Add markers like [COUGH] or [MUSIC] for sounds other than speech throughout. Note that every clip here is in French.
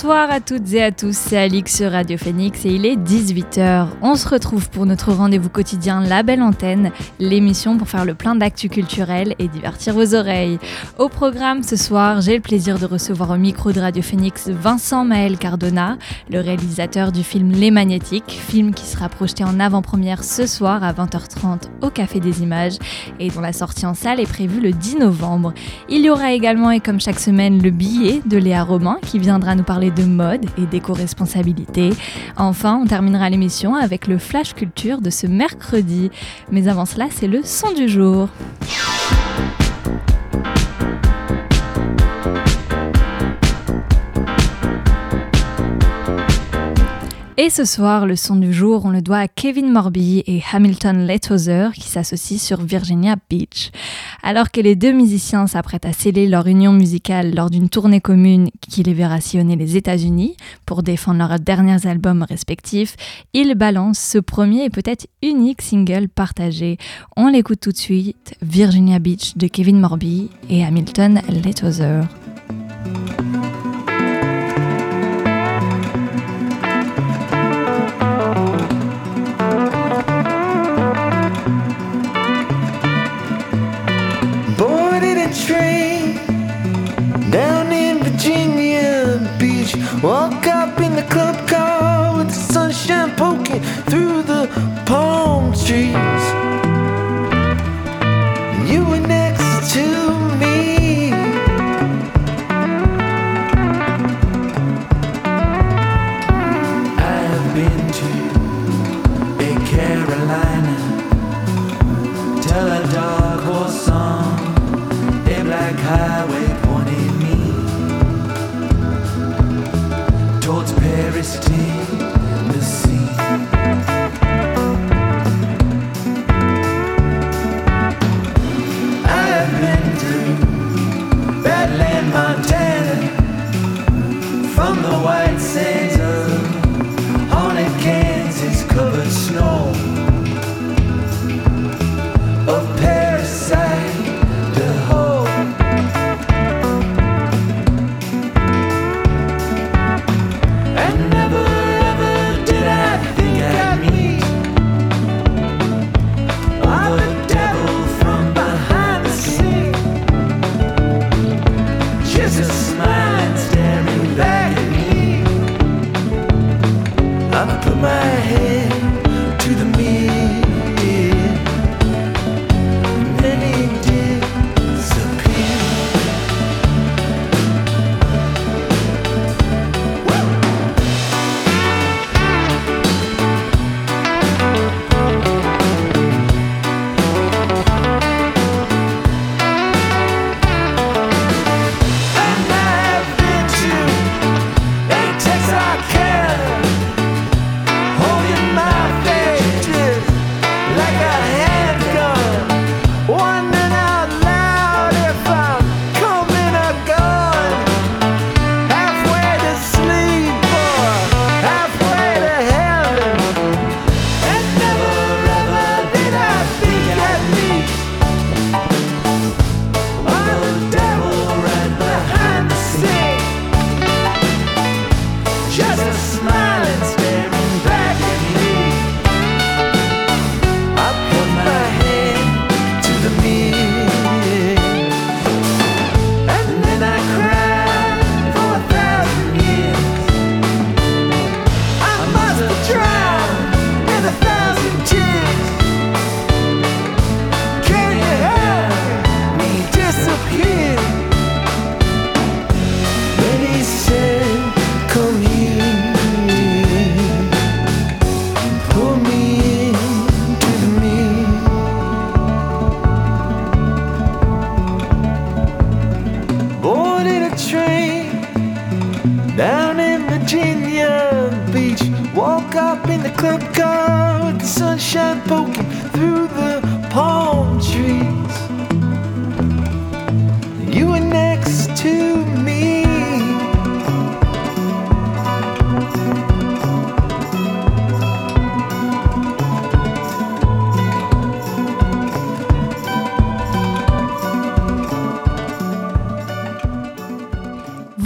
Bonsoir à toutes et à tous, c'est Alix sur Radio Phoenix et il est 18h. On se retrouve pour notre rendez-vous quotidien La Belle Antenne, l'émission pour faire le plein d'actu culturel et divertir vos oreilles. Au programme ce soir, j'ai le plaisir de recevoir au micro de Radio Phoenix Vincent Maël Cardona, le réalisateur du film Les Magnétiques, film qui sera projeté en avant-première ce soir à 20h30 au Café des Images et dont la sortie en salle est prévue le 10 novembre. Il y aura également et comme chaque semaine le billet de Léa Romain qui viendra nous parler de mode et d'éco-responsabilité. Enfin, on terminera l'émission avec le Flash Culture de ce mercredi. Mais avant cela, c'est le son du jour. Et ce soir, le son du jour, on le doit à Kevin Morby et Hamilton Letozer qui s'associent sur Virginia Beach. Alors que les deux musiciens s'apprêtent à sceller leur union musicale lors d'une tournée commune qui les verra sillonner les États-Unis pour défendre leurs derniers albums respectifs, ils balancent ce premier et peut-être unique single partagé. On l'écoute tout de suite, Virginia Beach de Kevin Morby et Hamilton Letozer.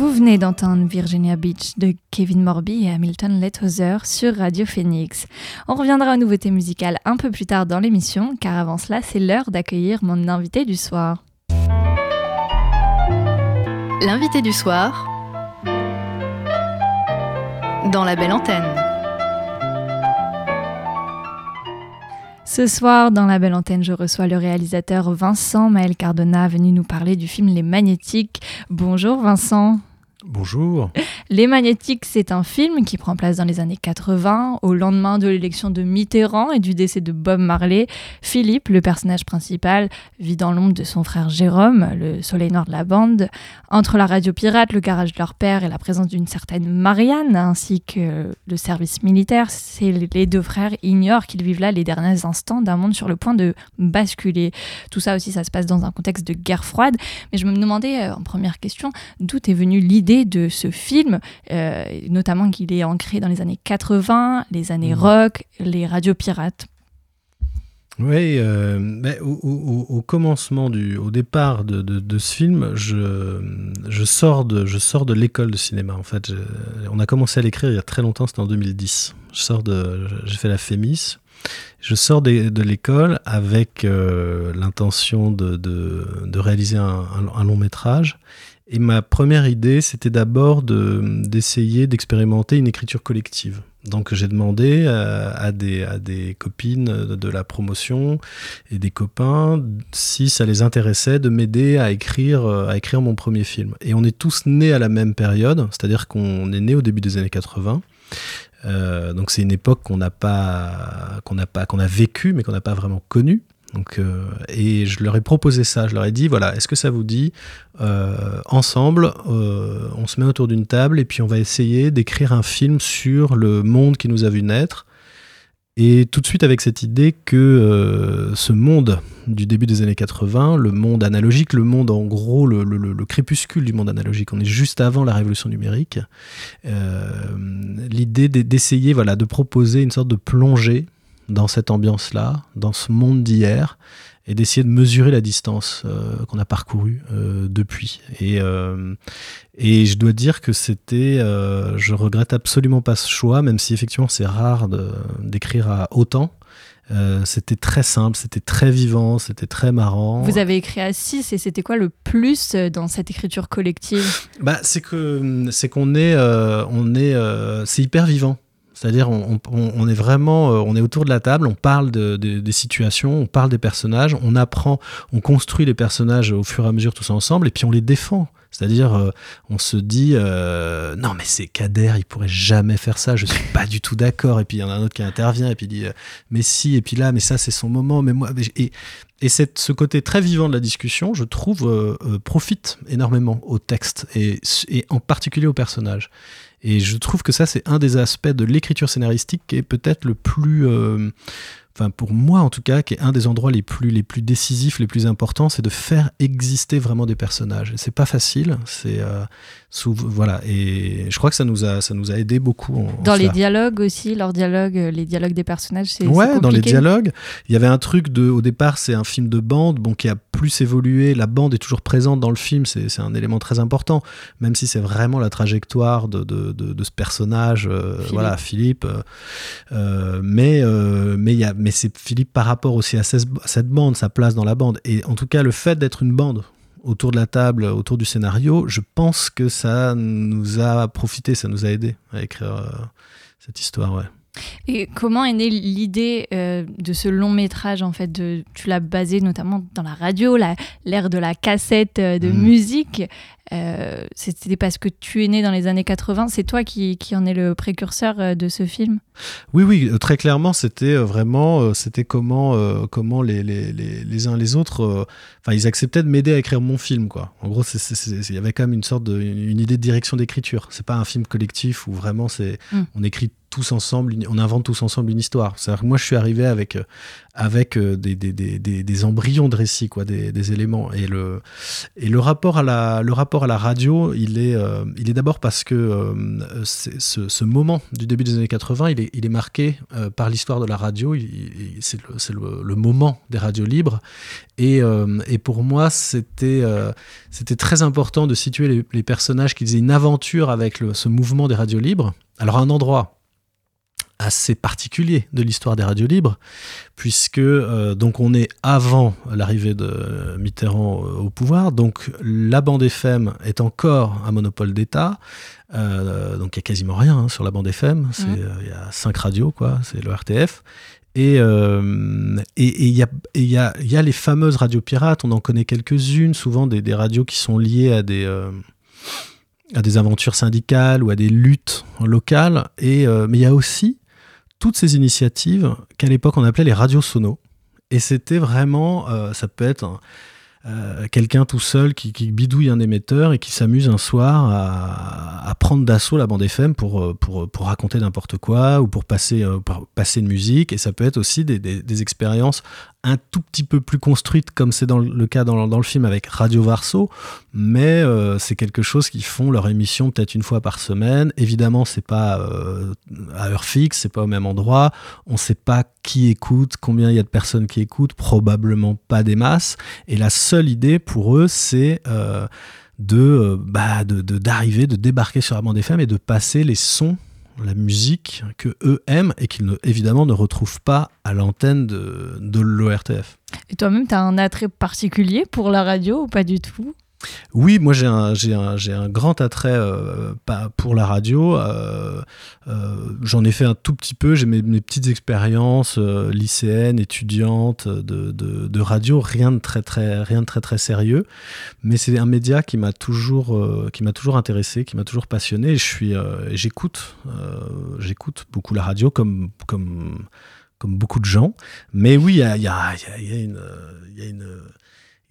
Vous venez d'entendre Virginia Beach de Kevin Morby et Hamilton Lethoser sur Radio Phoenix. On reviendra aux nouveautés musicales un peu plus tard dans l'émission, car avant cela, c'est l'heure d'accueillir mon invité du soir. L'invité du soir dans la belle antenne. Ce soir, dans la belle antenne, je reçois le réalisateur Vincent Maël Cardona, venu nous parler du film Les Magnétiques. Bonjour Vincent. Bonjour. Les Magnétiques, c'est un film qui prend place dans les années 80, au lendemain de l'élection de Mitterrand et du décès de Bob Marley. Philippe, le personnage principal, vit dans l'ombre de son frère Jérôme, le soleil noir de la bande. Entre la radio pirate, le garage de leur père et la présence d'une certaine Marianne, ainsi que le service militaire, les deux frères ignorent qu'ils vivent là les derniers instants d'un monde sur le point de basculer. Tout ça aussi, ça se passe dans un contexte de guerre froide. Mais je me demandais, euh, en première question, d'où est venue l'idée de ce film, euh, notamment qu'il est ancré dans les années 80, les années Mhm. rock, les radios pirates. Oui, euh, ben, au, au- au commencement, du, au départ de, de- de ce film, je, je sors de, je sors de l'école de cinéma. En fait, Je- on a commencé à l'écrire il y a très longtemps, c'était en 2010. Je sors de, j'ai fait la FEMIS. Je sors de, l'école avec euh, l'intention de, de- de réaliser un, un- un long métrage. Et ma première idée, c'était d'abord de- d'essayer d'expérimenter une écriture collective. Donc j'ai demandé à, des, copines de, la promotion et des copains si ça les intéressait de m'aider à écrire, mon premier film. Et on est tous nés à la même période, c'est-à-dire qu'on est nés au début des années 80. Euh, donc c'est une époque qu'on n'a pas, qu'on a vécu, mais qu'on n'a pas vraiment connue. Euh, et je leur ai proposé ça. Je leur ai dit voilà, est-ce que ça vous dit euh, ensemble, euh, on se met autour d'une table et puis on va essayer d'écrire un film sur le monde qui nous a vu naître. Et tout de suite avec cette idée que ce monde du début des années 80, le monde analogique, le monde en gros, le, le- le- le crépuscule du monde analogique, on est juste avant la révolution numérique, l'idée d'e- d'essayer voilà, de proposer une sorte de plongée dans cette ambiance-là, dans ce monde d'hier, et d'essayer de mesurer la distance euh, qu'on a parcourue euh, depuis. Et, euh, et je dois dire que c'était, je regrette absolument pas ce choix, même si effectivement c'est rare d'écrire à autant. C'était très simple, c'était très vivant, c'était très marrant. Vous avez écrit à 6 et c'était quoi le plus dans cette écriture collective? Bah, c'est qu'on est, on est, euh, c'est hyper vivant. C'est-à-dire, on, est vraiment, euh, on est autour de la table, on parle de- de- des situations, on parle des personnages, on apprend, on construit les personnages au fur et à mesure tous ensemble, et puis on les défend. C'est-à-dire, euh, on se dit, euh, non mais c'est Kader, il pourrait jamais faire ça, je suis pas du tout d'accord. Et puis il y en a un autre qui intervient, et puis il dit, mais si, et puis là, mais ça c'est son moment, mais moi, et, et cette, ce côté très vivant de la discussion, je trouve, profite énormément au texte et, et en particulier au personnage. Et je trouve que ça, c'est un des aspects de l'écriture scénaristique qui est peut-être le plus, euh, enfin pour moi en tout cas, qui est un des endroits les plus, les plus décisifs, les plus importants, c'est de faire exister vraiment des personnages. Et C'est pas facile, c'est euh, voilà. Et je crois que ça nous a, ça nous a aidé beaucoup. En, en Dans les cela. dialogues aussi, leurs dialogues, euh, les dialogues des personnages, c'est Ouais, dans les dialogues, il y avait un truc de, au départ, c'est un film de bande, bon, qui a plus évolué. La bande est toujours présente dans le film, c'est un élément très important, même si c'est vraiment la trajectoire de, de, de- de ce personnage, euh, Philippe. voilà, Philippe. euh, euh, mais euh, mais il y a, mais c'est Philippe par rapport aussi à cette, à cette bande, sa place dans la bande. Et en tout cas, le fait d'être une bande autour de la table, autour du scénario, je pense que ça nous a profité, ça nous a aidé à écrire euh, cette histoire, ouais. Et comment est née l'idée euh, de ce long métrage en fait de, Tu l'as basé notamment dans la radio, la- l'ère de la cassette euh, de Mm. musique. Euh, C'était parce que tu es né dans les années 80. C'est toi qui, qui en es le précurseur euh, de ce film? Oui, oui, euh, très clairement, c'était vraiment, c'était comment, euh, comment les, les, les, les uns les autres, euh, enfin, ils acceptaient de m'aider à écrire mon film, quoi. En gros, il y avait quand même une sorte de, une idée de direction d'écriture. C'est pas un film collectif où vraiment c'est, Mm. on écrit tous ensemble, on invente tous ensemble une histoire. C'est-à-dire que moi, je suis arrivé avec, avec euh, des, des, des, des, embryons de récit, quoi, des, éléments. Et le, et le rapport à la, le rapport à la radio, il est, euh, est d'abord parce que euh, ce, ce moment du début des années 80, il est, il est marqué par l'histoire de la radio. C'est le, le, moment des radios libres. Et, et pour moi, c'était c'était très important de situer les, personnages qui faisaient une aventure avec ce mouvement des radios libres. Alors, un endroit assez particulier de l'histoire des radios libres, puisque euh, donc on est avant l'arrivée de Mitterrand euh, au pouvoir, donc la bande FM est encore un monopole d'État, euh, donc il y a quasiment rien hein, sur la bande FM, euh, il y a cinq radios, quoi, c'est le RTF. Et euh, et- et il y, a, et y, a, y a les fameuses radios pirates, on en connaît quelques-unes, souvent des, des radios qui sont liées à des, euh, à des aventures syndicales ou à des luttes locales. Et, euh, mais il y a aussi toutes ces initiatives qu'à l'époque on appelait les radios sonos. Et c'était vraiment, euh, ça peut être euh, quelqu'un tout seul qui, bidouille un émetteur et qui s'amuse un soir à, prendre d'assaut la bande FM pour, euh, pour, raconter n'importe quoi ou pour passer, une musique. Et ça peut être aussi des expériences un tout petit peu plus construites, comme c'est dans le cas dans, le film avec Radio Varso, mais euh, c'est quelque chose qui font leur émission peut-être une fois par semaine. Évidemment, c'est pas euh, à heure fixe, c'est pas au même endroit. On sait pas qui écoute, combien il y a de personnes qui écoutent, probablement pas des masses. Et la seule idée pour eux, c'est euh, de bah, de- d'arriver, de, débarquer sur la bande FM et de passer les sons, la musique que eux aiment et qu'ils ne, évidemment ne retrouvent pas à l'antenne de, de l'ORTF. Et toi-même, tu as un attrait particulier pour la radio ou pas du tout? Oui, moi j'ai un, grand attrait euh, pour la radio. euh, euh, J'en ai fait un tout petit peu. J'ai mes, mes petites expériences lycéennes, étudiantes de, radio. Rien de très très rien de très sérieux. Mais c'est un média qui m'a toujours intéressé, qui m'a toujours passionné. Je suis j'écoute j'écoute beaucoup la radio comme comme comme beaucoup de gens. Mais oui, il y a une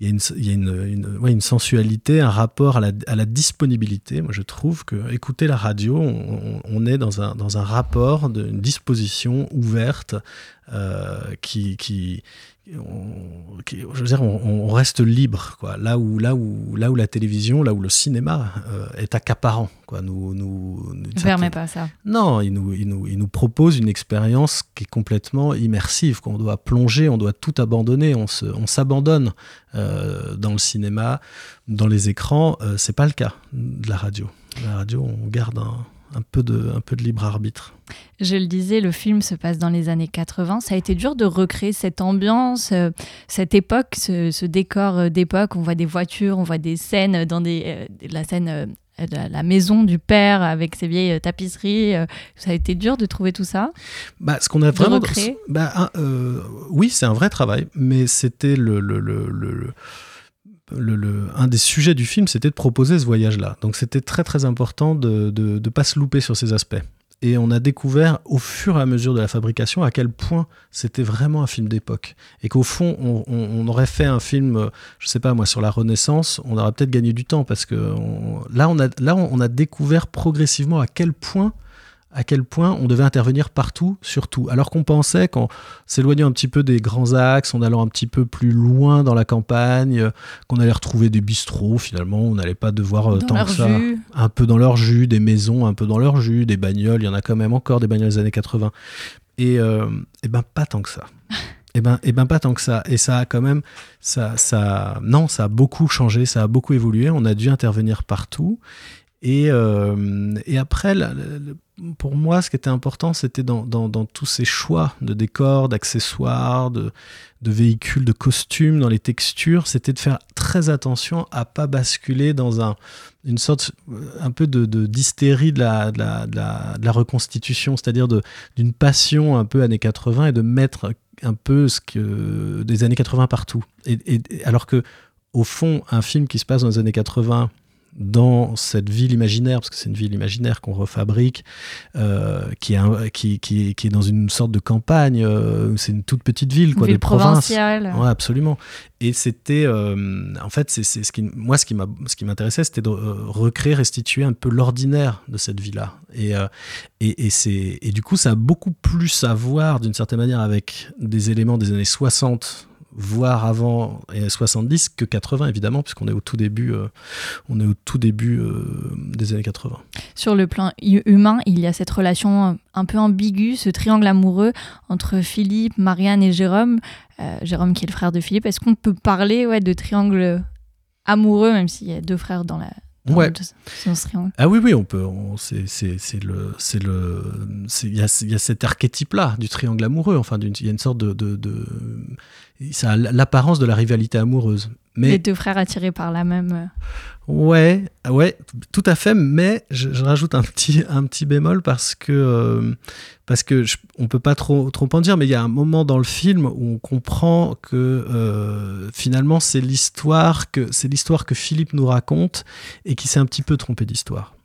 il y a, une, sensualité, un rapport à la, disponibilité. Moi, je trouve que écouter la radio, on, est dans un, rapport, de, une disposition ouverte euh, qui- je veux dire, on, on reste libre, quoi. Là où, là où, là où la télévision, là où le cinéma euh, est accaparant, quoi. Nous, nous, Ne permet pas ça. non, il nous, il, nous, il nous propose une expérience qui est complètement immersive, qu'on doit plonger, on doit tout abandonner, on se- on s'abandonne euh, dans le cinéma, dans les écrans. Euh, c'est pas le cas de la radio. La radio, on garde un, un peu, de, un peu de libre arbitre. Je le disais, le film se passe dans les années 80. Ça a été dur de recréer cette ambiance, euh, cette époque, ce, ce décor euh, d'époque. On voit des voitures, on voit des scènes dans des, euh, la scène, euh, de la, maison du père avec ses vieilles tapisseries. Ça a été dur de trouver tout ça. Bah, ce qu'on a vraiment. Bah, euh, oui, c'est un vrai travail, mais c'était le. le, le, le- un des sujets du film, c'était de proposer ce voyage-là. Donc c'était très très important de ne pas se louper sur ces aspects. Et on a découvert au fur et à mesure de la fabrication à quel point c'était vraiment un film d'époque. Et qu'au fond, on, aurait fait un film, je sais pas moi, sur la Renaissance, on aurait peut-être gagné du temps parce que là, on a, là, on a découvert progressivement à quel point à quel point on devait intervenir partout, surtout. Alors qu'on pensait qu'en s'éloignant un petit peu des grands axes, en allant un petit peu plus loin dans la campagne, euh, qu'on allait retrouver des bistrots, finalement, on n'allait pas devoir euh, tant que ça jus. un peu dans leur jus, des maisons un peu dans leur jus, des bagnoles, il y en a quand même encore des bagnoles des années 80. Et, euh, et ben pas tant que ça. [LAUGHS] Et ben, et ben pas tant que ça. Et ça a quand même, ça, ça, non, ça a beaucoup changé, ça a beaucoup évolué. On a dû intervenir partout. Et, euh, et après, pour moi, ce qui était important, c'était dans, tous ces choix de décors, d'accessoires, de, véhicules, de costumes, dans les textures, c'était de faire très attention à pas basculer dans un, une sorte euh, un peu de d'hystérie de la, reconstitution, c'est-à-dire d'une passion un peu années 80 et de mettre un peu des années 80 partout. Et alors que, au fond, un film qui se passe dans les années 80, dans cette ville imaginaire, parce que c'est une ville imaginaire qu'on refabrique, euh, qui, est un- qui, qui, qui est dans une sorte de campagne, euh, c'est une toute petite ville, quoi, Ville de province. provinciale. Ouais, absolument. Et c'était, euh, en fait, c'est ce qui, moi, ce qui m'intéressait, c'était de recréer, restituer un peu l'ordinaire de cette vie-là. Et, et, et c'est, et du coup, ça a beaucoup plus à voir, d'une certaine manière, avec des éléments des années 60 voire avant et 70 que 80 évidemment puisqu'on est au tout début euh, on est au tout début euh, des années 80 Sur le plan hu- humain, il y a cette relation euh, un peu ambiguë, ce triangle amoureux entre Philippe, Marianne et Jérôme. Jérôme qui est le frère de Philippe. Est-ce qu'on peut parler ouais, de triangle amoureux, même s'il y a deux frères dans, la, Ouais. Ah oui, oui, on peut. c'est, c'est, c'est le, c'est le, il y a, y a cet archétype-là du triangle amoureux. Enfin, il y a une sorte de, de, de- ça a l'apparence de la rivalité amoureuse. Les Mais deux frères attirés par la même. Ouais, ouais, tout à fait. Mais je, rajoute un petit, un petit bémol parce que, euh, parce que on peut pas trop, trop en dire. Mais il y a un moment dans le film où on comprend que euh, finalement c'est l'histoire que, c'est l'histoire que Philippe nous raconte et qui s'est un petit peu trompé d'histoire.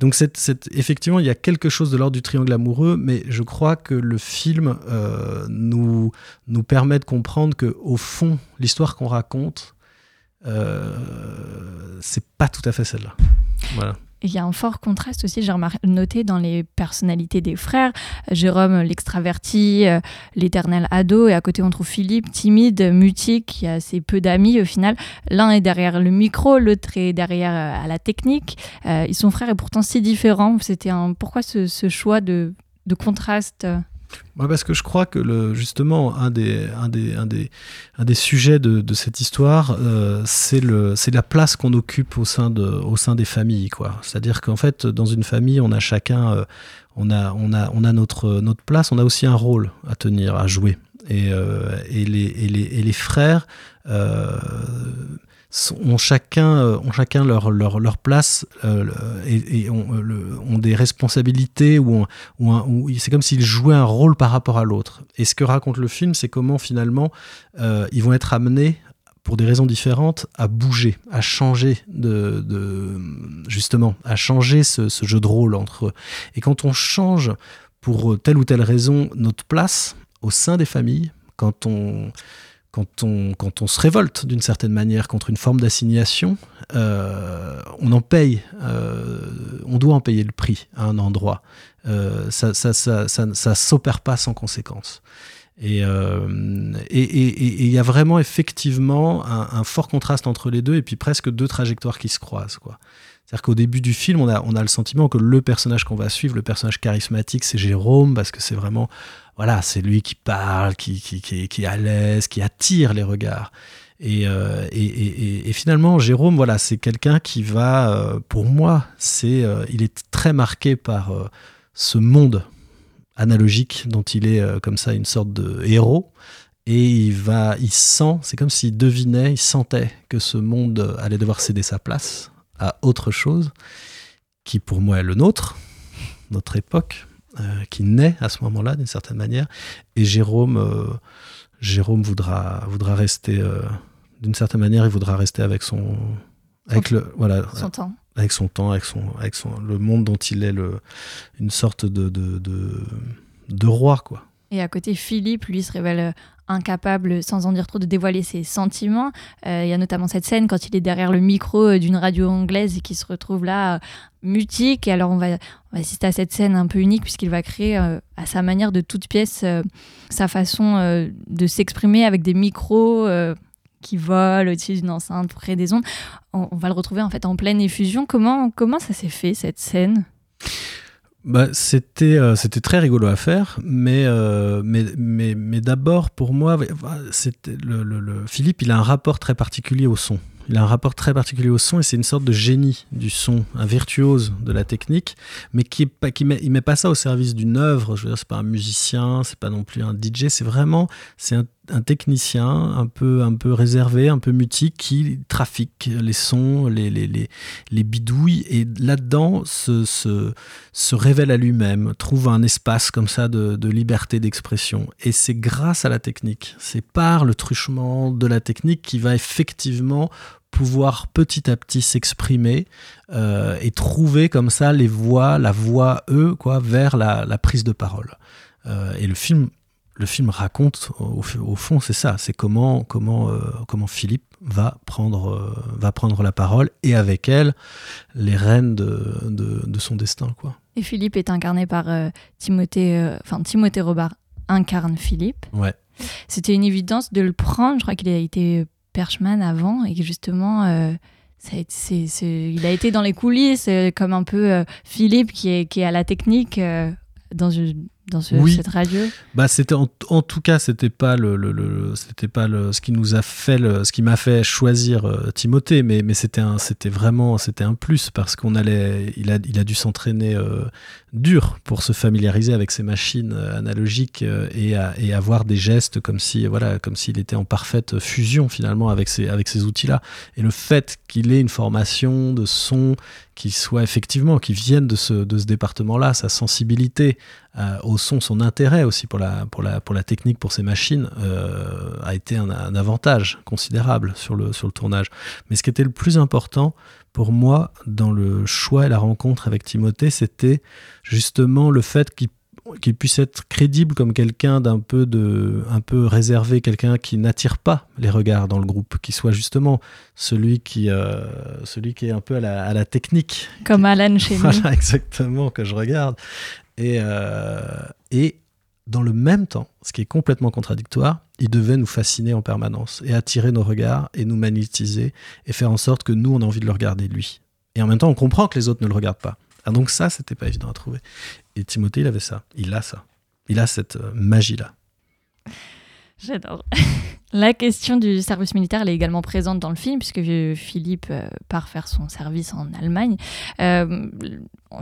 Donc cette, cette- effectivement, il y a quelque chose de l'ordre du triangle amoureux, mais je crois que le film euh, nous, nous permet de comprendre que au fond, l'histoire qu'on raconte, c'est pas tout à fait celle-là. Il y a un fort contraste aussi, j'ai noté dans les personnalités des frères. Jérôme, l'extraverti, euh, l'éternel ado, et à côté on trouve Philippe, timide, mutique, qui a assez peu d'amis au final. L'un est derrière le micro, l'autre est derrière euh, à la technique. Euh, ils sont frères et pourtant si différents. C'était un... Pourquoi ce, choix de contraste Moi, parce que je crois que le, justement, un des, un des, un des, un des sujets de, cette histoire, euh, c'est la place qu'on occupe au sein, de, au sein des familles. C'est-à-dire qu'en fait, dans une famille, on a chacun, euh, on a, on a, on a notre, notre place, on a aussi un rôle à tenir, à jouer. Et, euh, et, les, et, les, et les frères euh, ont chacun, euh, ont chacun leur, leur, leur place euh, et, ont, euh, ont des responsabilités ou ou c'est comme s'ils jouaient un rôle par rapport à l'autre. Et ce que raconte le film, c'est comment finalement ils vont être amenés, pour des raisons différentes, à bouger, à changer de, de- justement, à changer ce, ce jeu de rôle entre eux. Et quand on change pour telle ou telle raison notre place au sein des familles, quand on quand on, quand on se révolte d'une certaine manière contre une forme d'assignation, euh, on en paye, euh, on doit en payer le prix à un endroit. Euh, ça ça, ça, ça, ça s'opère pas sans conséquence. Et euh, et- il y a vraiment effectivement un, un fort contraste entre les deux et puis presque deux trajectoires qui se croisent. quoi. C'est-à-dire qu'au début du film, on a, on a le sentiment que le personnage qu'on va suivre, le personnage charismatique, c'est Jérôme, parce que c'est vraiment, voilà, c'est lui qui parle, qui, qui, qui, est à l'aise, qui attire les regards. Et, euh, et, et- et- finalement, Jérôme, voilà, c'est quelqu'un qui va, euh, pour moi, c'est, euh, il est très marqué par ce monde analogique dont il est comme ça une sorte de héros. Et il va, il sent, c'est comme s'il devinait, il sentait que ce monde allait devoir céder sa place à autre chose, qui pour moi est le nôtre, notre époque, qui naît à ce moment-là d'une certaine manière. Et Jérôme, euh, Jérôme voudra, voudra rester, euh, d'une certaine manière, il voudra rester avec son, avec le, voilà, son temps avec son temps, avec son, avec son, le monde dont il est le, une sorte de, de, de, de roi, quoi. Et à côté, Philippe, lui, se révèle euh, incapable, sans en dire trop, de dévoiler ses sentiments. Euh, Il y a notamment cette scène quand il est derrière le micro euh, d'une radio anglaise et qui se retrouve là, mutique. Et alors, on va, assister à cette scène un peu unique puisqu'il va créer, à sa manière de toute pièce, sa façon de s'exprimer avec des micros qui volent au-dessus d'une enceinte pour créer des ondes. On, on va le retrouver en fait en pleine effusion. Comment, comment ça s'est fait, cette scène? Bah, c'était euh, c'était très rigolo à faire, mais euh, mais mais, mais d'abord pour moi, c'était le, le- Philippe, il a un rapport très particulier au son. Il a un rapport très particulier au son et c'est une sorte de génie du son, un virtuose de la technique, mais qui qui met il met pas ça au service d'une œuvre. Je veux dire, c'est pas un musicien, c'est pas non plus un DJ, c'est vraiment c'est un technicien un peu un peu réservé, un peu mutique qui trafique les sons, les les les, les bidouilles et là-dedans se, se se révèle à lui-même, trouve un espace comme ça de, de liberté d'expression. Et c'est grâce à la technique, c'est par le truchement de la technique qui va effectivement pouvoir petit à petit s'exprimer euh, et trouver comme ça les voix, la voix eux, quoi, vers la, la prise de parole. Euh, et le film, le film raconte au, au fond, c'est ça, c'est comment, comment, euh, comment Philippe va prendre, euh, va prendre la parole et avec elle les rênes de, de, de son destin, quoi. Et Philippe est incarné par euh, Timothée, euh, enfin Timothée Robard incarne Philippe. Ouais. C'était une évidence de le prendre. Je crois qu'il a été Perchman avant et que justement, ça a été- c'est- c'est- il a été dans les coulisses comme un peu Philippe qui est, qui est à la technique dans, une- dans ce- Oui. cette radio? Bah c'était en, en tout cas c'était pas le, le- le- c'était pas le, ce qui nous a fait le- ce qui m'a fait choisir euh, Timothée mais mais c'était un c'était vraiment c'était un plus parce qu'on allait il a il a dû s'entraîner euh, dur pour se familiariser avec ces machines euh, analogiques euh, et, à- avoir des gestes comme si voilà comme s'il était en parfaite fusion finalement avec ces avec ces outils là et le fait qu'il ait une formation de son qui soit effectivement qui vienne de ce de ce département là sa sensibilité euh, au son, son intérêt aussi pour la, pour la, pour la technique, pour ces machines, a été un, un avantage considérable sur le, sur le tournage. Mais ce qui était le plus important pour moi dans le choix et la rencontre avec Timothée, c'était justement le fait qu'il puisse être crédible comme quelqu'un d'un peu de un peu réservé quelqu'un qui n'attire pas les regards dans le groupe qui soit justement celui qui euh, celui qui est un peu à la, à la technique Comme Alan [LAUGHS] chez nous. voilà, exactement, que je regarde. Et, euh, et dans le même temps, ce qui est complètement contradictoire, il devait nous fasciner en permanence et attirer nos regards et nous magnétiser et faire en sorte que nous, on a envie de le regarder lui. Et en même temps, on comprend que les autres ne le regardent pas. Ah, donc ça, c'était pas évident à trouver. Et Timothée, il avait ça. Il a ça. Il a cette euh, magie-là. J'adore. [LAUGHS] La question du service militaire elle est également présente dans le film, puisque Philippe euh, part faire son service en Allemagne. Euh,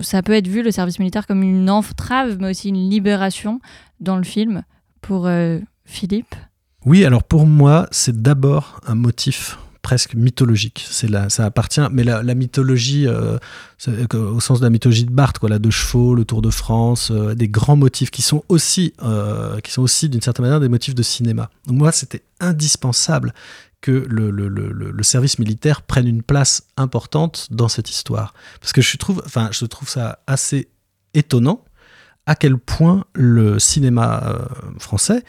ça peut être vu, le service militaire, comme une entrave, mais aussi une libération dans le film pour Philippe. Oui, alors pour moi, c'est d'abord un motif presque mythologique. C'est la, ça appartient, mais la, la mythologie, euh, que- au sens de la mythologie de Barthes, quoi, la deux chevaux, le Tour de France, euh, des grands motifs qui sont aussi, euh, qui sont aussi d'une certaine manière des motifs de cinéma. Donc moi, c'était indispensable que le, le- service militaire prenne une place importante dans cette histoire, parce que je trouve, enfin, je trouve ça assez étonnant à quel point le cinéma euh, français euh,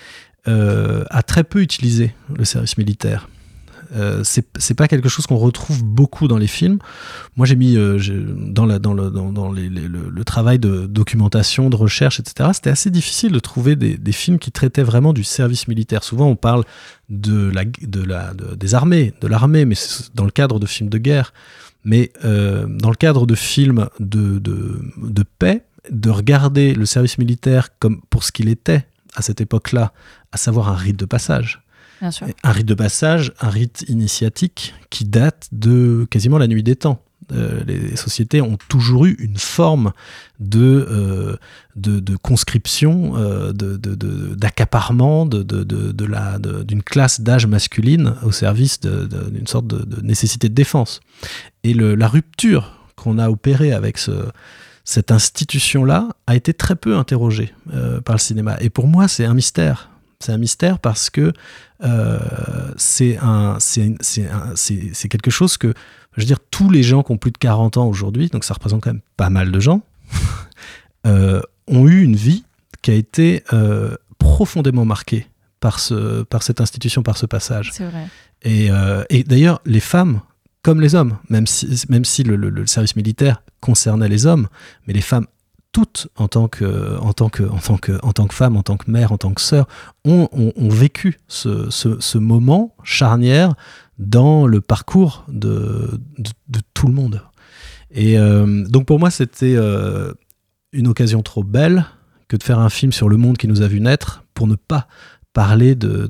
a très peu utilisé le service militaire. Euh, c'est pas quelque chose qu'on retrouve beaucoup dans les films. Moi, j'ai mis euh, dans, le, travail de documentation, de recherche, etc. C'était assez difficile de trouver des, films qui traitaient vraiment du service militaire. Souvent, on parle des armées, de l'armée, mais dans le cadre de films de guerre. Mais euh, dans le cadre de films de, paix, de regarder le service militaire pour ce qu'il était à cette époque-là, à savoir un rite de passage. Bien sûr. Un rite de passage, un rite initiatique qui date de quasiment la nuit des temps. Euh, les sociétés ont toujours eu une forme de, euh, de, de conscription, euh, de- de- de- d'accaparement de, de, d'une classe d'âge masculine au service d'une sorte de, de nécessité de défense. Et le- la rupture qu'on a opérée avec ce, cette institution-là a été très peu interrogée euh, par le cinéma. Et pour moi, c'est un mystère. C'est un mystère parce que euh, c'est quelque chose que, je veux dire, tous les gens qui ont plus de 40 ans aujourd'hui, donc ça représente quand même pas mal de gens, [LAUGHS] euh, ont eu une vie qui a été profondément marquée par, ce, par cette institution, par ce passage. C'est vrai. Et, et d'ailleurs, les femmes, les hommes, même si, le, service militaire concernait les hommes, mais les femmes toutes, en tant que, en tant que, en tant que, en femmes, en tant que mères, en tant que sœurs, ont, vécu ce, moment charnière dans le parcours de, tout le monde. Et euh, donc pour moi, c'était euh, une occasion trop belle que de faire un film sur le monde qui nous a vu naître pour ne pas parler de,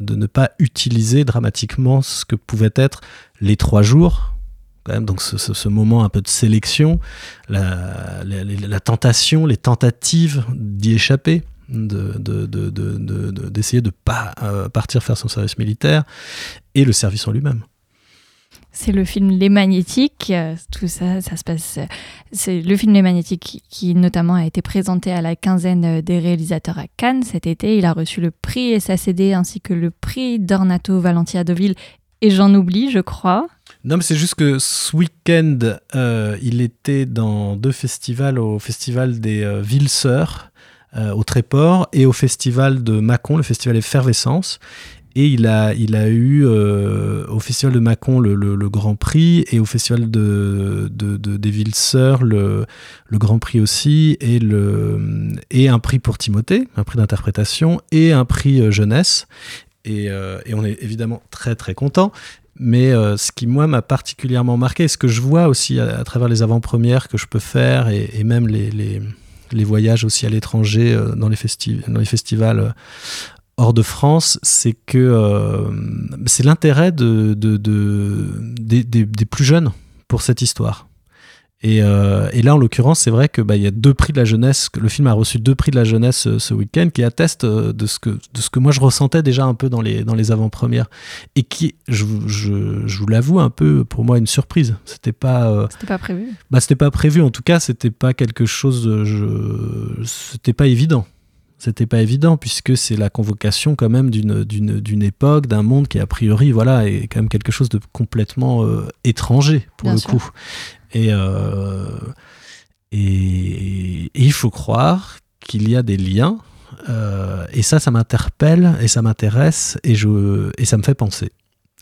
ne pas utiliser dramatiquement ce que pouvaient être les trois jours, quand même, donc ce, moment un peu de sélection, la, tentation, les tentatives d'y échapper, de- de- de- de- de- de- d'essayer de ne pas euh, partir faire son service militaire, et le service en lui-même. C'est le film Les Magnétiques. euh, Tout ça, ça se passe. euh, C'est le film Les Magnétiques qui, notamment a été présenté à la quinzaine des réalisateurs à Cannes cet été. Il a reçu le prix SACD ainsi que le prix d'Ornato Valenti à Deauville. Et j'en oublie, je crois. Non, mais c'est juste que ce week-end, euh, il était dans deux festivals, au festival des euh, Villes Sœurs, euh, au Tréport, et au festival de Mâcon, le festival Effervescence. Et il a, il a eu euh, au festival de Mâcon le, Grand Prix, et au festival de, de- de- des Villes Sœurs le, le Grand Prix aussi, et, le, et un prix pour Timothée, un prix d'interprétation, et un prix jeunesse. Et, euh, et on est évidemment très très content. Mais euh, ce qui, moi, m'a particulièrement marqué, ce que je vois aussi à, travers les avant-premières que je peux faire et, même les, les, voyages aussi à l'étranger euh, dans, les dans les festivals hors de France, c'est que c'est l'intérêt de, de- de- des, des- des plus jeunes pour cette histoire. Et, euh, et là, en l'occurrence, c'est vrai que bah, y a deux prix de la jeunesse. Le film a reçu deux prix de la jeunesse euh, ce week-end, qui attestent euh, de ce que de ce que moi je ressentais déjà un peu dans les dans les avant-premières, et qui, je, vous- je, je vous l'avoue, un peu pour moi une surprise. C'était pas euh, C'était pas prévu. bah, c'était pas prévu, en tout cas, c'était pas quelque chose. Je... C'était pas évident. C'était pas évident, puisque c'est la convocation, quand même, d'une, d'une, d'une époque, d'un monde qui, a priori, voilà, est quand même quelque chose de complètement euh, étranger, pour Bien le sûr. coup. Et, euh, et, et il faut croire qu'il y a des liens. euh, et ça, ça m'interpelle et ça m'intéresse et, je, et ça me fait penser.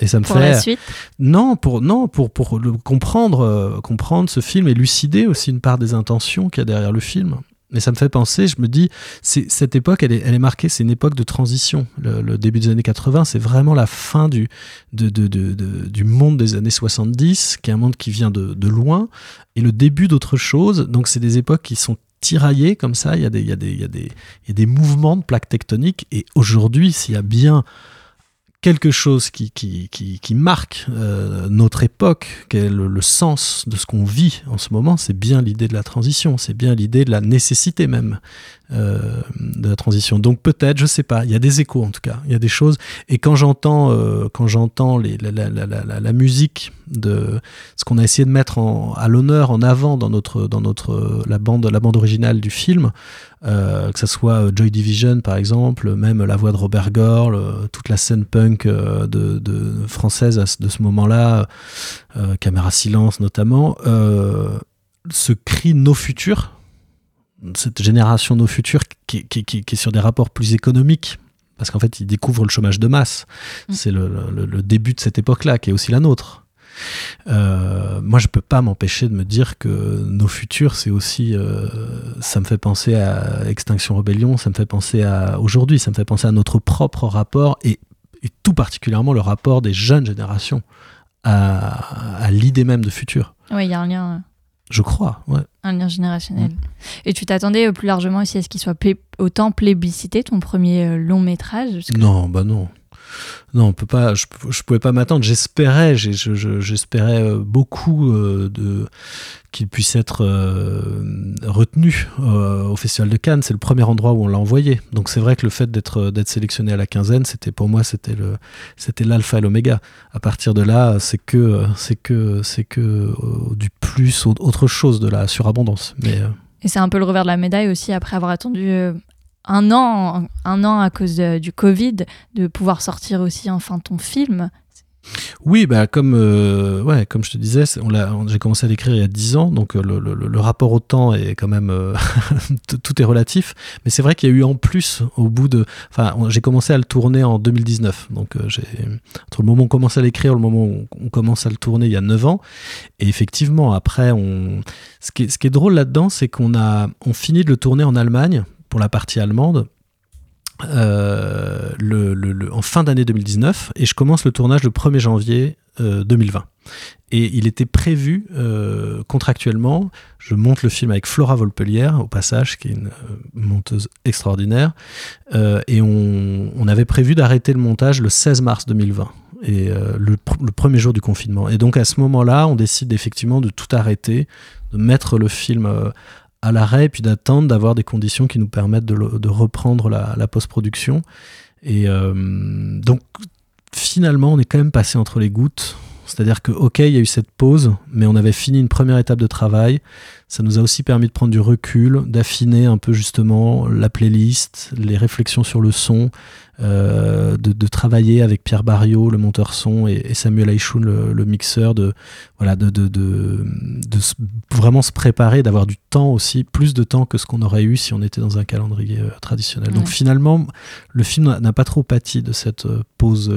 Et ça me Pour fait. la suite, Non, pour, non, pour, pour le comprendre, euh, comprendre ce film et lucider aussi une part des intentions qu'il y a derrière le film. Mais ça me fait penser, je me dis, cette époque, elle est, marquée, c'est une époque de transition. Le, début des années 80, c'est vraiment la fin du, du monde des années 70, qui est un monde qui vient de, loin, et le début d'autre chose. Donc, c'est des époques qui sont tiraillées comme ça. Il y a des, il y a des mouvements de plaques tectoniques. Et aujourd'hui, s'il y a bien quelque chose qui, qui, qui, qui marque euh, notre époque, quel est le sens de ce qu'on vit en ce moment, c'est bien l'idée de la transition, c'est bien l'idée de la nécessité même euh, de la transition. Donc peut-être, je sais pas, il y a des échos en tout cas, il y a des choses. Et quand j'entends euh, quand j'entends la, musique de ce qu'on a essayé de mettre à l'honneur en avant dans notre dans notre la bande la bande originale du film, euh, que ce soit Joy Division par exemple, même la voix de Robert Gore, toute la scène punk de, française de ce moment-là, caméra silence notamment, ce cri nos futurs, cette génération nos futurs qui, qui, qui- qui est sur des rapports plus économiques. Parce qu'en fait, ils découvrent le chômage de masse. Mm. C'est le, le- le début de cette époque-là, qui est aussi la nôtre. Euh, moi, je peux pas m'empêcher de me dire que nos futurs, c'est aussi, euh, ça me fait penser à Extinction Rebellion, ça me fait penser à aujourd'hui, ça me fait penser à notre propre rapport et, et tout particulièrement le rapport des jeunes générations à, à l'idée même de futur. oui, il y a un lien, Je crois, ouais. un lien générationnel. Et tu t'attendais euh, plus largement aussi à ce qu'il soit plé- autant plébiscité, ton premier euh, long métrage? Non, bah non. Non, on peut pas. Je, je pouvais pas m'attendre. J'espérais, j'espérais euh, beaucoup euh, qu'il puisse être euh, retenu au Festival de Cannes. C'est le premier endroit où on l'a envoyé. Donc c'est vrai que le fait d'être sélectionné à la quinzaine, c'était pour moi c'était l'alpha et l'oméga. À partir de là, c'est que c'est que c'est que du plus au- autre chose de la surabondance. Mais Et c'est un peu le revers de la médaille aussi, après avoir attendu un an, un an à cause du Covid, de pouvoir sortir aussi enfin ton film. Oui, bah comme, euh, ouais, comme je te disais, j'ai commencé à l'écrire il y a 10 ans, donc euh, le, rapport au temps est quand même... euh, [LAUGHS] tout- est relatif, mais c'est vrai qu'il y a eu en plus, au bout de... Enfin, j'ai commencé à le tourner en 2019, donc entre le moment où on commence à l'écrire et le moment où on, commence à le tourner il y a 9 ans, et effectivement, après, ce, qui est, ce qui est drôle là-dedans, c'est qu'on a on finit de le tourner en Allemagne, pour la partie allemande, euh, en fin d'année 2019 et je commence le tournage le 1er janvier euh, 2020. Et il était prévu euh, contractuellement, je monte le film avec Flora Volpelière au passage, qui est une euh, monteuse extraordinaire, euh, et on, avait prévu d'arrêter le montage le 16 mars 2020. Et euh, le, pr- le premier jour du confinement. Et donc à ce moment-là, on décide effectivement de tout arrêter, de mettre le film euh, à l'arrêt puis d'attendre d'avoir des conditions qui nous permettent de, reprendre la, la post-production. Et euh, donc finalement, on est quand même passé entre les gouttes C'est-à-dire que, ok, il y a eu cette pause, mais on avait fini une première étape de travail. Ça nous a aussi permis de prendre du recul, d'affiner un peu justement la playlist, les réflexions sur le son, euh, de, de travailler avec Pierre Barriot, le monteur son, et, et Samuel Aïchoun, le, le mixeur, de, voilà, de, de, de, de s- vraiment se préparer, d'avoir du temps aussi, plus de temps que ce qu'on aurait eu si on était dans un calendrier euh, traditionnel. Donc finalement, le film n'a- pas trop pâti de cette euh, pause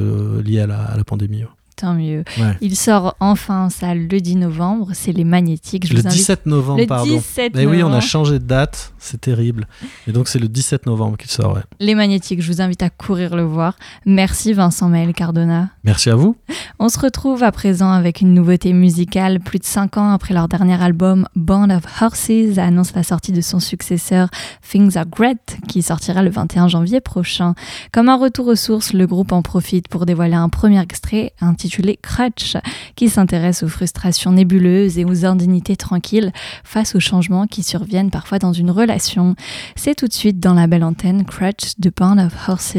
liée à la, à la pandémie. Tant mieux. Ouais. Il sort enfin en salle le 10 novembre. C'est Les Magnétiques. Je Le vous invite. 17 novembre, Le pardon. 17 Mais oui, on a changé de date, c'est terrible. Et donc c'est le 17 novembre qu'il sort. ouais. Les Magnétiques. Je vous invite à courir le voir. Merci Vincent Maël Cardona. Merci à vous. On se retrouve à présent avec une nouveauté musicale. Plus de 5 ans après leur dernier album, Band of Horses annonce la sortie de son successeur Things Are Great, qui sortira le 21 janvier prochain. Comme un retour aux sources, le groupe en profite pour dévoiler un premier extrait intitulé Crutch, qui s'intéresse aux frustrations nébuleuses et aux indignités tranquilles face aux changements qui surviennent parfois dans une relation. C'est tout de suite dans la belle antenne Crutch de Band of Horses.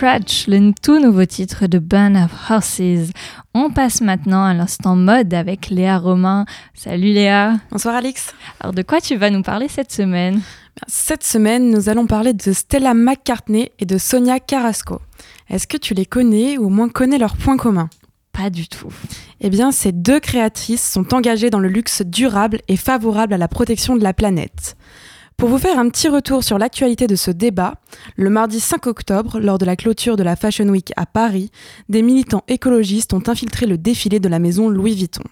Crutch, le tout nouveau titre de Band of Horses. On passe maintenant à l'instant mode avec Léa Romain. Salut Léa. Bonsoir Alix. Alors de quoi tu vas nous parler cette semaine? Cette semaine, nous allons parler de Stella McCartney et de Sonia Carrasco. Est-ce que tu les connais ou au moins connais leurs points communs? Pas du tout. Eh bien, ces deux créatrices sont engagées dans le luxe durable et favorable à la protection de la planète. Pour vous faire un petit retour sur l'actualité de ce débat, le mardi 5 octobre, lors de la clôture de la Fashion Week à Paris, des militants écologistes ont infiltré le défilé de la maison Louis Vuitton.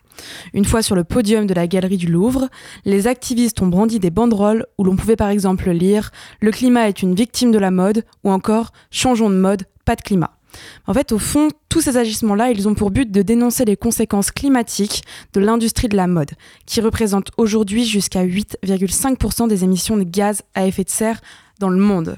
Une fois sur le podium de la galerie du Louvre, les activistes ont brandi des banderoles où l'on pouvait par exemple lire Le climat est une victime de la mode ou encore Changeons de mode, pas de climat. En fait, au fond, tous ces agissements-là, ils ont pour but de dénoncer les conséquences climatiques de l'industrie de la mode, qui représente aujourd'hui jusqu'à 8,5% des émissions de gaz à effet de serre dans le monde.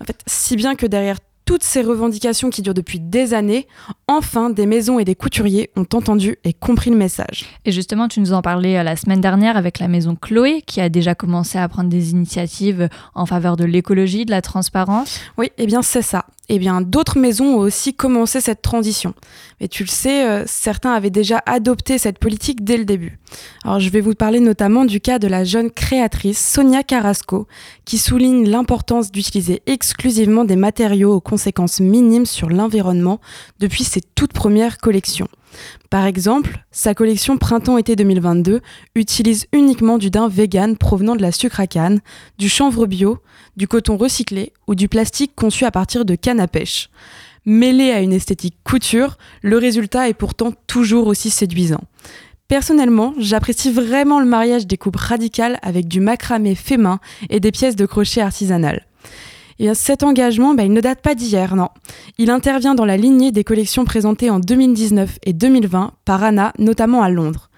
En fait, si bien que derrière toutes ces revendications qui durent depuis des années, enfin des maisons et des couturiers ont entendu et compris le message. Et justement, tu nous en parlais euh, la semaine dernière avec la maison Chloé, qui a déjà commencé à prendre des initiatives en faveur de l'écologie, de la transparence. Oui, eh bien c'est ça eh bien, d'autres maisons ont aussi commencé cette transition. Mais tu le sais, euh, certains avaient déjà adopté cette politique dès le début. Alors, je vais vous parler notamment du cas de la jeune créatrice Sonia Carrasco, qui souligne l'importance d'utiliser exclusivement des matériaux aux conséquences minimes sur l'environnement depuis ses toutes premières collections. Par exemple, sa collection Printemps-été 2022 utilise uniquement du daim vegan provenant de la sucre à canne, du chanvre bio, du coton recyclé ou du plastique conçu à partir de canne à pêche. Mêlé à une esthétique couture, le résultat est pourtant toujours aussi séduisant. Personnellement, j'apprécie vraiment le mariage des coupes radicales avec du macramé fait main et des pièces de crochet artisanales. Et cet engagement, bah, il ne date pas d'hier, non. Il intervient dans la lignée des collections présentées en 2019 et 2020 par Anna, notamment à Londres.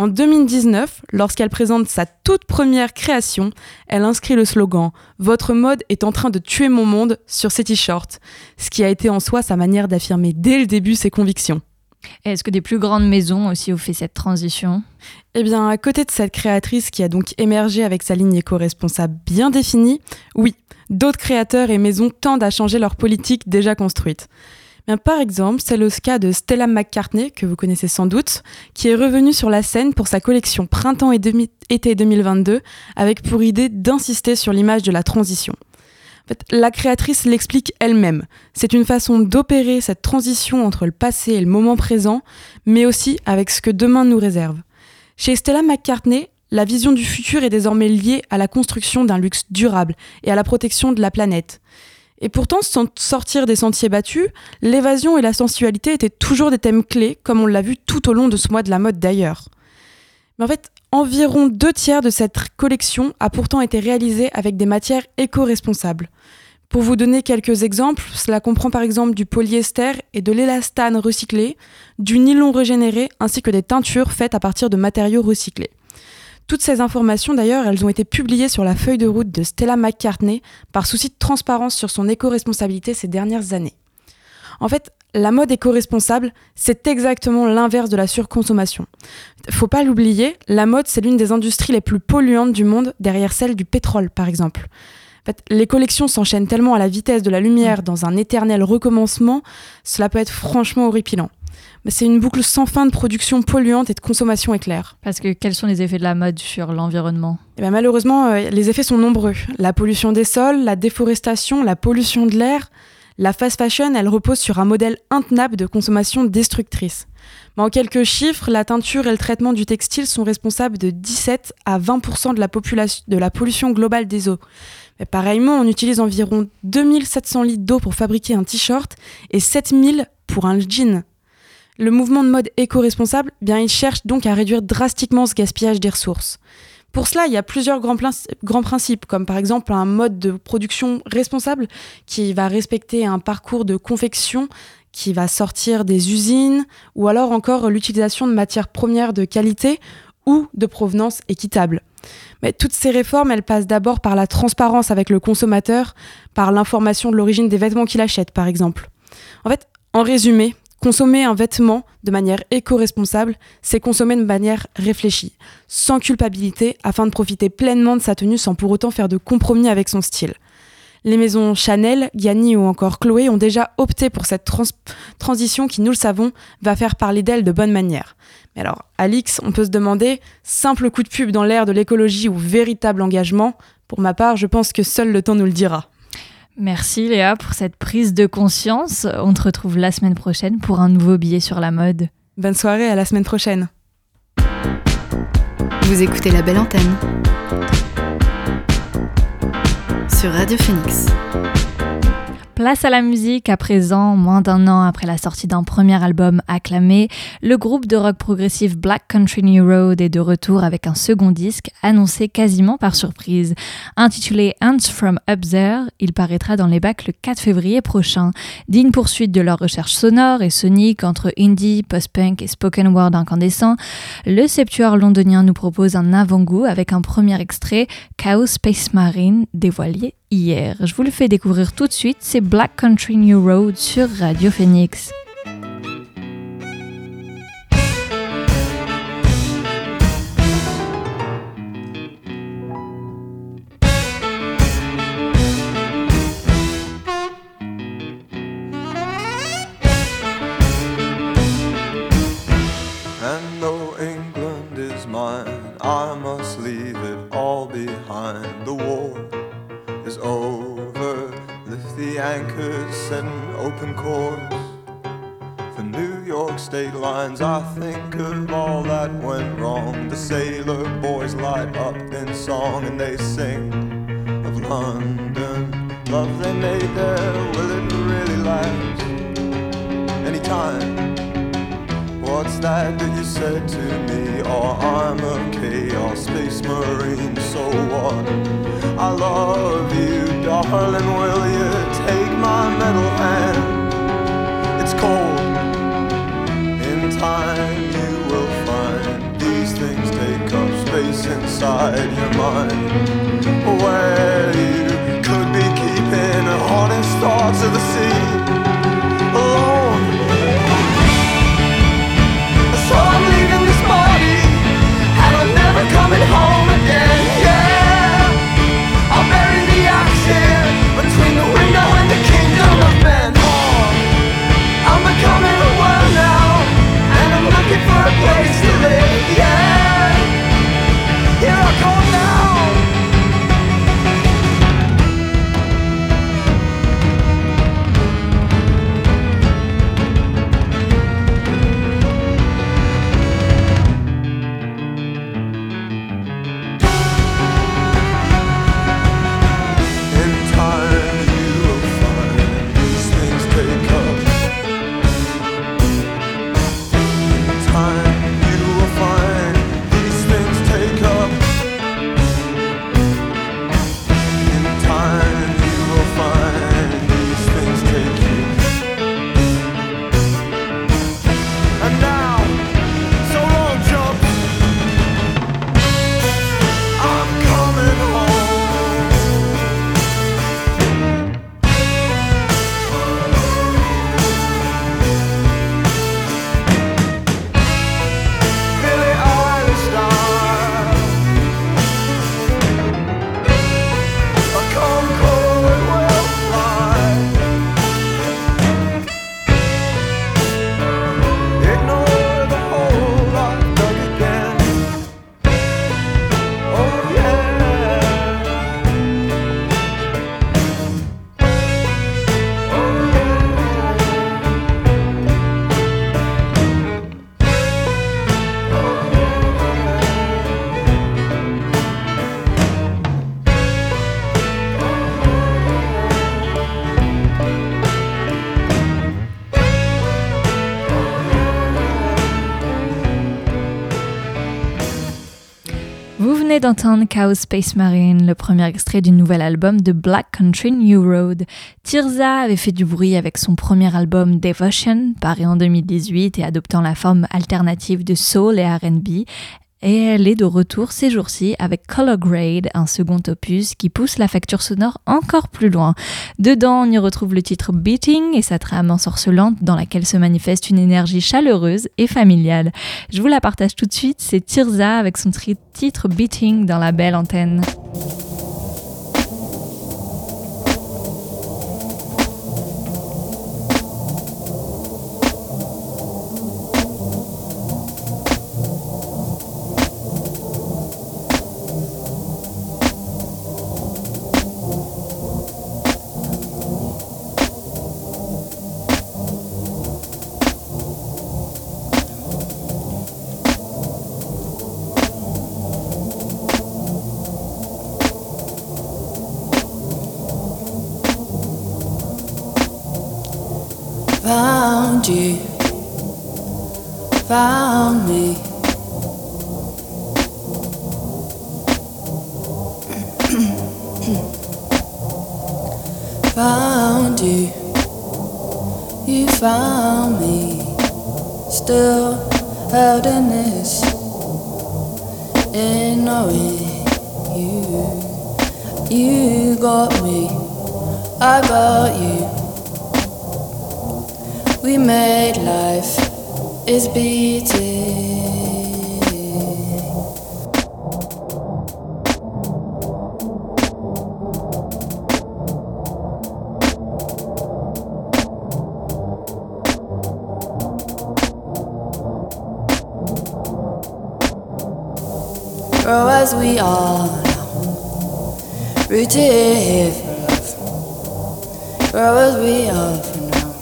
En 2019, lorsqu'elle présente sa toute première création, elle inscrit le slogan Votre mode est en train de tuer mon monde sur ses t-shirts, ce qui a été en soi sa manière d'affirmer dès le début ses convictions. Est-ce que des plus grandes maisons aussi ont fait cette transition? Eh bien, à côté de cette créatrice qui a donc émergé avec sa ligne éco-responsable bien définie, oui, d'autres créateurs et maisons tendent à changer leur politique déjà construite. Par exemple, c'est le cas de Stella McCartney, que vous connaissez sans doute, qui est revenue sur la scène pour sa collection Printemps et été 2022, avec pour idée d'insister sur l'image de la transition. La créatrice l'explique elle-même. C'est une façon d'opérer cette transition entre le passé et le moment présent, mais aussi avec ce que demain nous réserve. Chez Stella McCartney, la vision du futur est désormais liée à la construction d'un luxe durable et à la protection de la planète. Et pourtant, sans sortir des sentiers battus, l'évasion et la sensualité étaient toujours des thèmes clés, comme on l'a vu tout au long de ce mois de la mode d'ailleurs. Mais en fait, environ deux tiers de cette collection a pourtant été réalisée avec des matières éco-responsables. Pour vous donner quelques exemples, cela comprend par exemple du polyester et de l'élastane recyclé, du nylon régénéré ainsi que des teintures faites à partir de matériaux recyclés. Toutes ces informations, d'ailleurs, elles ont été publiées sur la feuille de route de Stella McCartney par souci de transparence sur son éco-responsabilité ces dernières années. En fait, la mode éco-responsable, c'est exactement l'inverse de la surconsommation. Faut pas l'oublier, la mode, c'est l'une des industries les plus polluantes du monde, derrière celle du pétrole, par exemple. En fait, les collections s'enchaînent tellement à la vitesse de la lumière dans un éternel recommencement, cela peut être franchement horripilant c'est une boucle sans fin de production polluante et de consommation éclair. Parce que quels sont les effets de la mode sur l'environnement? Eh ben, Malheureusement, euh, les effets sont nombreux. La pollution des sols, la déforestation, la pollution de l'air. La fast fashion, elle repose sur un modèle intenable de consommation destructrice. Mais en quelques chiffres, la teinture et le traitement du textile sont responsables de 17 à 20% de la, population, de la pollution globale des eaux. Mais pareillement, on utilise environ 2700 litres d'eau pour fabriquer un t-shirt et 7000 pour un jean. Le mouvement de mode éco-responsable, bien, il cherche donc à réduire drastiquement ce gaspillage des ressources. Pour cela, il y a plusieurs grands, grands, principes, comme par exemple un mode de production responsable qui va respecter un parcours de confection qui va sortir des usines, ou alors encore l'utilisation de matières premières de qualité ou de provenance équitable. Mais toutes ces réformes, elles passent d'abord par la transparence avec le consommateur, par l'information de l'origine des vêtements qu'il achète, par exemple. En fait, en résumé, Consommer un vêtement de manière éco-responsable, c'est consommer de manière réfléchie, sans culpabilité, afin de profiter pleinement de sa tenue sans pour autant faire de compromis avec son style. Les maisons Chanel, Gianni ou encore Chloé ont déjà opté pour cette transition qui, nous le savons, va faire parler d'elle de bonne manière. Mais alors, Alix, on peut se demander, simple coup de pub dans l'ère de l'écologie ou véritable engagement? Pour ma part, je pense que seul le temps nous le dira. Merci Léa pour cette prise de conscience. On te retrouve la semaine prochaine pour un nouveau billet sur la mode. Bonne soirée, à la semaine prochaine. Vous écoutez la belle antenne sur Radio Phoenix. Place à la musique à présent, moins d'un an après la sortie d'un premier album acclamé, le groupe de rock progressif Black Country New Road est de retour avec un second disque annoncé quasiment par surprise. Intitulé Ants from Up There, il paraîtra dans les bacs le 4 février prochain. Digne poursuite de leur recherche sonore et sonique entre indie, post-punk et spoken word incandescent, le septuor londonien nous propose un avant-goût avec un premier extrait, Chaos Space Marine, dévoilé hier. Je vous le fais découvrir tout de suite, c'est Black Country New Road sur Radio Phoenix. Lines, I think of all that went wrong. The sailor boys light up in song and they sing of London. Love they made there, will it really last? Anytime. What's that that you said to me? Oh, I'm a chaos space marine, so what? I love you, darling. Will you take my metal hand? It's cold. Time, you will find these things take up space inside your mind. Where you could be keeping hardest thoughts of the sea d'entendre Chaos Space Marine, le premier extrait du nouvel album de Black Country New Road. Tirza avait fait du bruit avec son premier album Devotion, paru en 2018 et adoptant la forme alternative de soul et RB. Et elle est de retour ces jours-ci avec Color Grade, un second opus qui pousse la facture sonore encore plus loin. Dedans, on y retrouve le titre Beating et sa trame ensorcelante dans laquelle se manifeste une énergie chaleureuse et familiale. Je vous la partage tout de suite, c'est Tirza avec son titre Beating dans la belle antenne. This, in knowing you, you got me, I got you. We made life is beating. As we are rooted here for love. Grow as we are for now,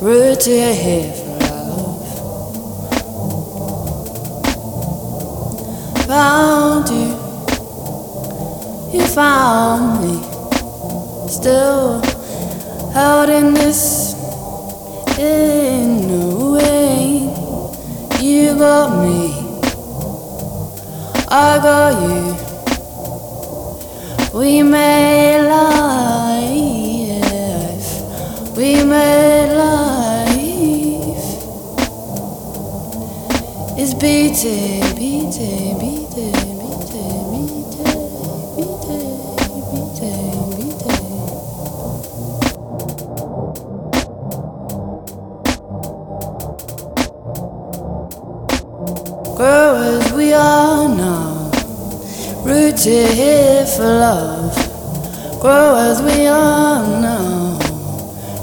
rooted here for love. Found you, you found me, still held in this in a way. You got me. I got you. We made life. We made life. It's beating, beating, beating, for love. Grow as we are now,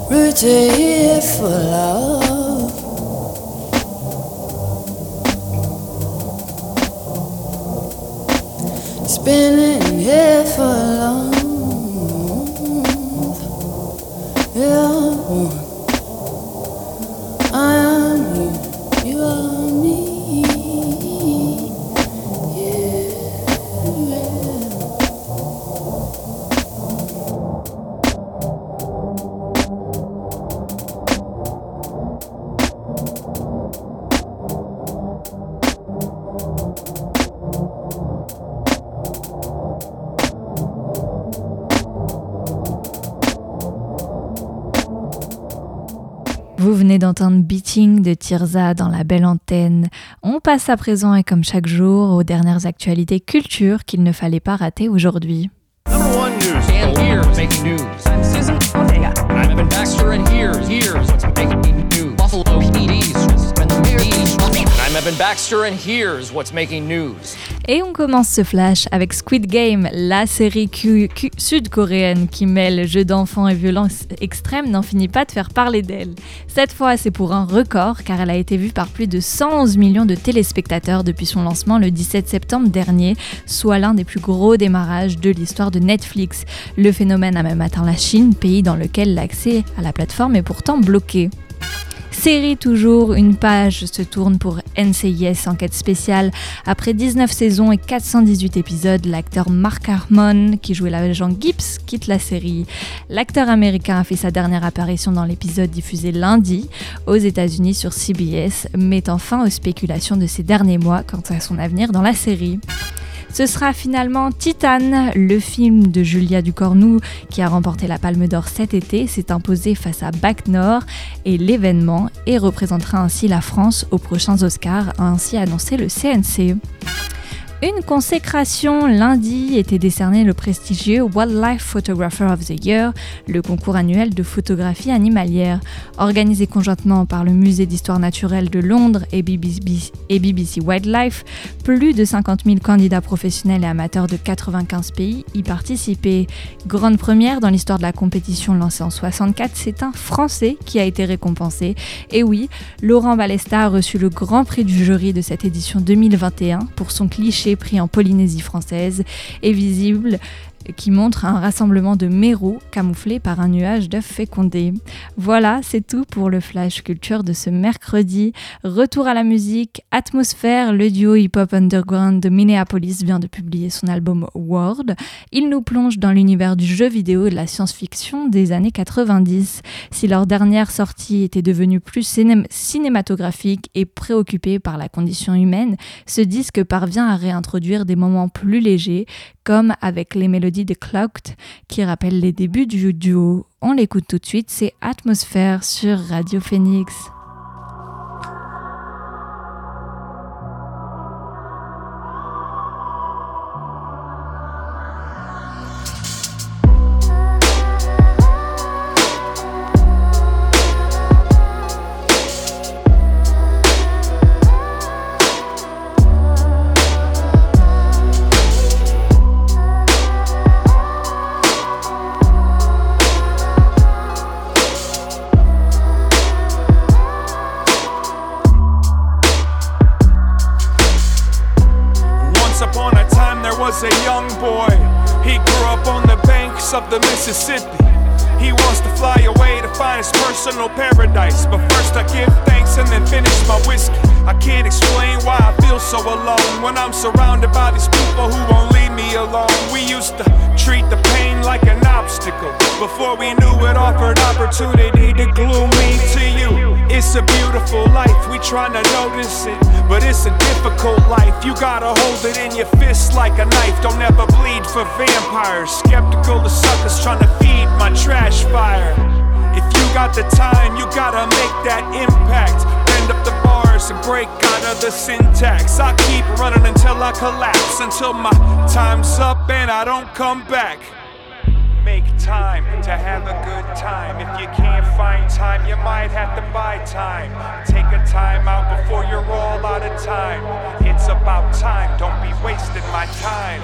rooted here for love. Spinning here for love. Yeah, Beating de Tirza dans la belle antenne. On passe à présent et comme chaque jour aux dernières actualités culture qu'il ne fallait pas rater aujourd'hui. Baxter. Et on commence ce flash avec Squid Game, la série sud-coréenne qui mêle jeux d'enfants et violence extrême n'en finit pas de faire parler d'elle. Cette fois, c'est pour un record car elle a été vue par plus de 111 millions de téléspectateurs depuis son lancement le 17 septembre dernier, soit l'un des plus gros démarrages de l'histoire de Netflix. Le phénomène a même atteint la Chine, pays dans lequel l'accès à la plateforme est pourtant bloqué. Série toujours, une page se tourne pour NCIS Enquête spéciale. Après 19 saisons et 418 épisodes, l'acteur Mark Harmon, qui jouait l'agent Gibbs, quitte la série. L'acteur américain a fait sa dernière apparition dans l'épisode diffusé lundi aux États-Unis sur CBS, mettant fin aux spéculations de ces derniers mois quant à son avenir dans la série. Ce sera finalement Titan, le film de Julia Ducornou qui a remporté la Palme d'Or cet été, s'est imposé face à Bac Nord et l'événement et représentera ainsi la France aux prochains Oscars, a ainsi annoncé le CNC. Une consécration lundi était décerné le prestigieux Wildlife Photographer of the Year, le concours annuel de photographie animalière. Organisé conjointement par le Musée d'histoire naturelle de Londres et BBC, et BBC Wildlife, plus de 50 000 candidats professionnels et amateurs de 95 pays y participaient. Grande première dans l'histoire de la compétition lancée en 64, c'est un Français qui a été récompensé. Et oui, Laurent Balesta a reçu le grand prix du jury de cette édition 2021 pour son cliché pris en Polynésie française et visible qui montre un rassemblement de mérous camouflés par un nuage d'œufs fécondés. Voilà, c'est tout pour le Flash Culture de ce mercredi. Retour à la musique, Atmosphère, le duo hip-hop underground de Minneapolis vient de publier son album World. Il nous plonge dans l'univers du jeu vidéo et de la science-fiction des années 90. Si leur dernière sortie était devenue plus ciné- cinématographique et préoccupée par la condition humaine, ce disque parvient à réintroduire des moments plus légers, comme avec les mélodies de Clocked qui rappellent les débuts du duo. On l'écoute tout de suite, c'est Atmosphère sur Radio Phoenix. Was a young boy. He grew up on the banks of the Mississippi. He wants to fly away to find his personal paradise. But first I give thanks and then finish my whiskey. I can't explain why I feel so alone when I'm surrounded by these people who won't leave me alone. We used to treat the pain like an obstacle before we knew it offered opportunity to glue me to you. It's a beautiful life, we tryna notice it, but it's a difficult life. You gotta hold it in your fist like a knife. Don't ever bleed for vampires. Skeptical of suckers tryna feed my trash fire. If you got the time, you gotta make that impact. Bend up the bars and break out of the syntax. I keep running until I collapse, until my time's up and I don't come back. Make time to have a good time. If you can't find time, you might have to buy time. Take a time out before you're all out of time. It's about time, don't be wasting my time.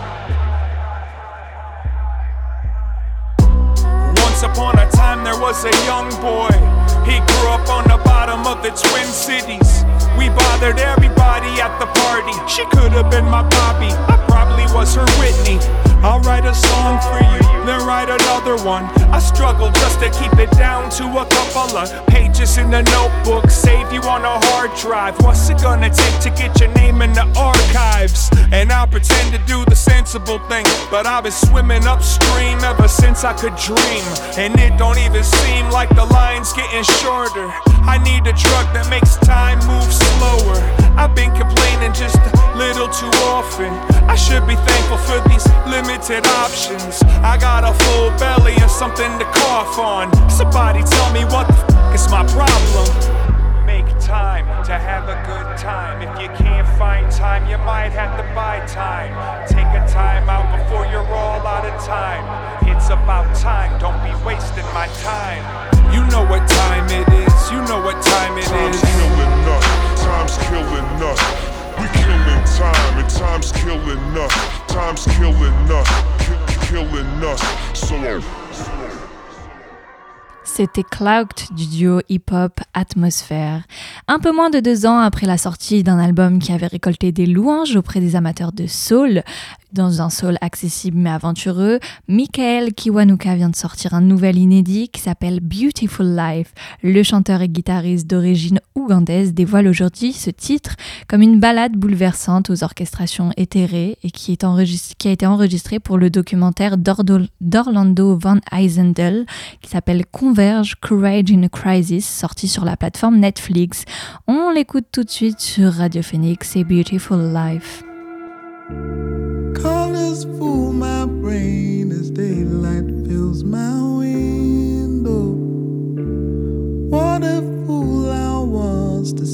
Once upon a time, there was a young boy. He grew up on the bottom of the Twin Cities. We bothered everybody at the party. She could have been my Bobby. I probably was her Whitney. I'll write a song for you, then write another one. I struggle just to keep it down to a couple of pages in the notebook. Save you on a hard drive. What's it gonna take to get your name in the archives? And I'll pretend to do the sensible thing. But I've been swimming upstream ever since I could dream. And it don't even seem like the line's getting shorter. I need a drug that makes time move slower. I've been complaining just a little too often. I should be thankful for these limited options. I got a full belly and something to cough on. Somebody tell me what the f is my problem. Make time to have a good time. If you can't find time, you might have to buy time. Take a time out before you're all out of time. It's about time, don't be wasting my time. You know what time it is, you know what time it Time's is. killing us, time's killing us. C'était Clout du duo hip-hop Atmosphère. Un peu moins de deux ans après la sortie d'un album qui avait récolté des louanges auprès des amateurs de soul, dans un soul accessible mais aventureux, Michael Kiwanuka vient de sortir un nouvel inédit qui s'appelle Beautiful Life. Le chanteur et guitariste d'origine ougandaise dévoile aujourd'hui ce titre comme une ballade bouleversante aux orchestrations éthérées et qui, a été enregistré pour le documentaire d'Orlando Van Eisendel qui s'appelle Converge Courage in a Crisis, sorti sur la plateforme Netflix. On l'écoute tout de suite sur Radio Phoenix et Beautiful Life. Colors fool my brain as daylight fills my window. What a fool I was to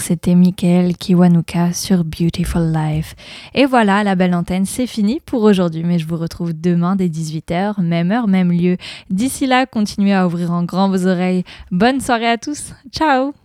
c'était Michael Kiwanuka sur Beautiful Life. Et voilà, la belle antenne, c'est fini pour aujourd'hui, mais je vous retrouve demain dès 18h, même heure, même lieu. D'ici là, continuez à ouvrir en grand vos oreilles. Bonne soirée à tous. Ciao